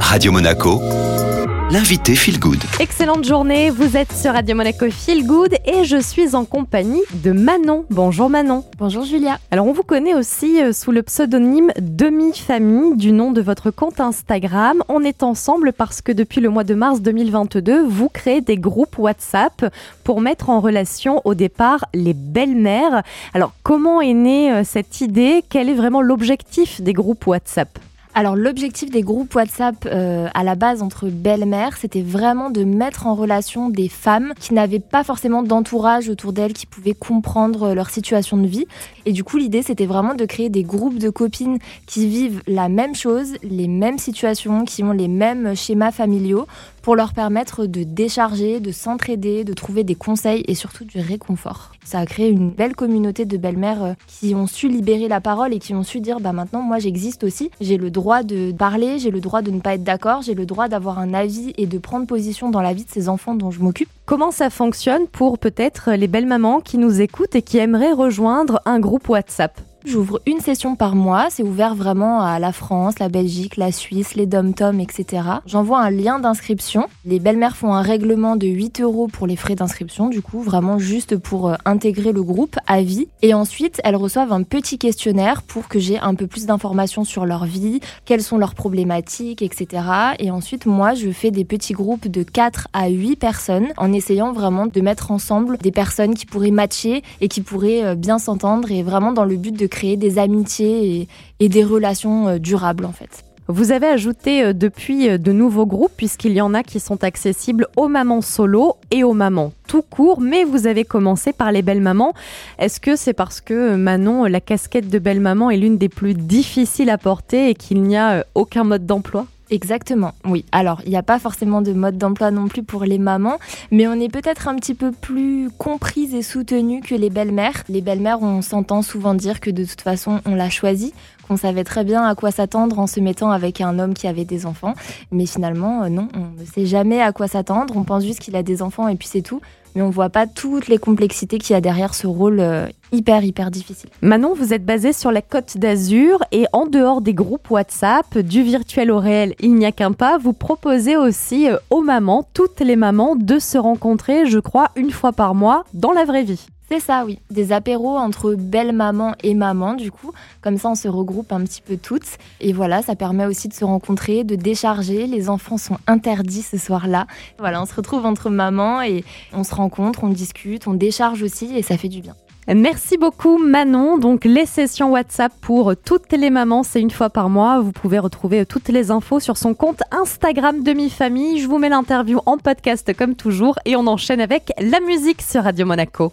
Radio Monaco, l'invité Feel Good. Excellente journée, vous êtes sur Radio Monaco Feel Good et je suis en compagnie de Manon. Bonjour Manon. Bonjour Julia. Alors on vous connaît aussi euh, sous le pseudonyme Demi-Famille du nom de votre compte Instagram. On est ensemble parce que depuis le mois de mars 2022, vous créez des groupes WhatsApp pour mettre en relation au départ les belles-mères. Alors comment est née euh, cette idée? Quel est vraiment l'objectif des groupes WhatsApp? Alors l'objectif des groupes WhatsApp euh, à la base entre belles-mères, c'était vraiment de mettre en relation des femmes qui n'avaient pas forcément d'entourage autour d'elles, qui pouvaient comprendre euh, leur situation de vie. Et du coup l'idée c'était vraiment de créer des groupes de copines qui vivent la même chose, les mêmes situations, qui ont les mêmes schémas familiaux pour leur permettre de décharger, de s'entraider, de trouver des conseils et surtout du réconfort. Ça a créé une belle communauté de belles-mères euh, qui ont su libérer la parole et qui ont su dire bah maintenant moi j'existe aussi, j'ai le droit de parler, j'ai le droit de ne pas être d'accord, j'ai le droit d'avoir un avis et de prendre position dans la vie de ces enfants dont je m'occupe. Comment ça fonctionne pour peut-être les belles mamans qui nous écoutent et qui aimeraient rejoindre un groupe WhatsApp? J'ouvre une session par mois. C'est ouvert vraiment à la France, la Belgique, la Suisse, les dom-tom, etc. J'envoie un lien d'inscription. Les belles-mères font un règlement de 8 euros pour les frais d'inscription, du coup, vraiment juste pour euh, intégrer le groupe à vie. Et ensuite, elles reçoivent un petit questionnaire pour que j'ai un peu plus d'informations sur leur vie, quelles sont leurs problématiques, etc. Et ensuite, moi, je fais des petits groupes de 4 à 8 personnes en essayant vraiment de mettre ensemble des personnes qui pourraient matcher et qui pourraient euh, bien s'entendre et vraiment dans le but de créer des amitiés et, des relations euh, durables en fait. Vous avez ajouté euh, depuis euh, de nouveaux groupes puisqu'il y en a qui sont accessibles aux mamans solo et aux mamans tout court, mais vous avez commencé par les belles mamans. Est-ce que c'est parce que Manon, la casquette de belle maman est l'une des plus difficiles à porter et qu'il n'y a aucun mode d'emploi? Exactement, oui. Alors, il n'y a pas forcément de mode d'emploi non plus pour les mamans, mais on est peut-être un petit peu plus comprises et soutenues que les belles-mères. Les belles-mères, on s'entend souvent dire que de toute façon, on l'a choisi, qu'on savait très bien à quoi s'attendre en se mettant avec un homme qui avait des enfants, mais finalement, euh, non, on ne sait jamais à quoi s'attendre, on pense juste qu'il a des enfants et puis c'est tout mais on voit pas toutes les complexités qu'il y a derrière ce rôle euh, hyper hyper difficile. Manon, vous êtes basée sur la Côte d'Azur et en dehors des groupes WhatsApp, du virtuel au réel, il n'y a qu'un pas, vous proposez aussi euh, aux mamans, toutes les mamans, de se rencontrer, je crois, une fois par mois dans la vraie vie. C'est ça, oui. Des apéros entre belle maman et maman, du coup. Comme ça, on se regroupe un petit peu toutes. Et voilà, ça permet aussi de se rencontrer, de décharger. Les enfants sont interdits ce soir-là. Voilà, on se retrouve entre mamans et on se rencontre, on discute, on décharge aussi et ça fait du bien. Merci beaucoup Manon. Donc les sessions WhatsApp pour toutes les mamans, c'est une fois par mois. Vous pouvez retrouver toutes les infos sur son compte Instagram Demi-Famille. Je vous mets l'interview en podcast comme toujours et on enchaîne avec la musique sur Radio Monaco.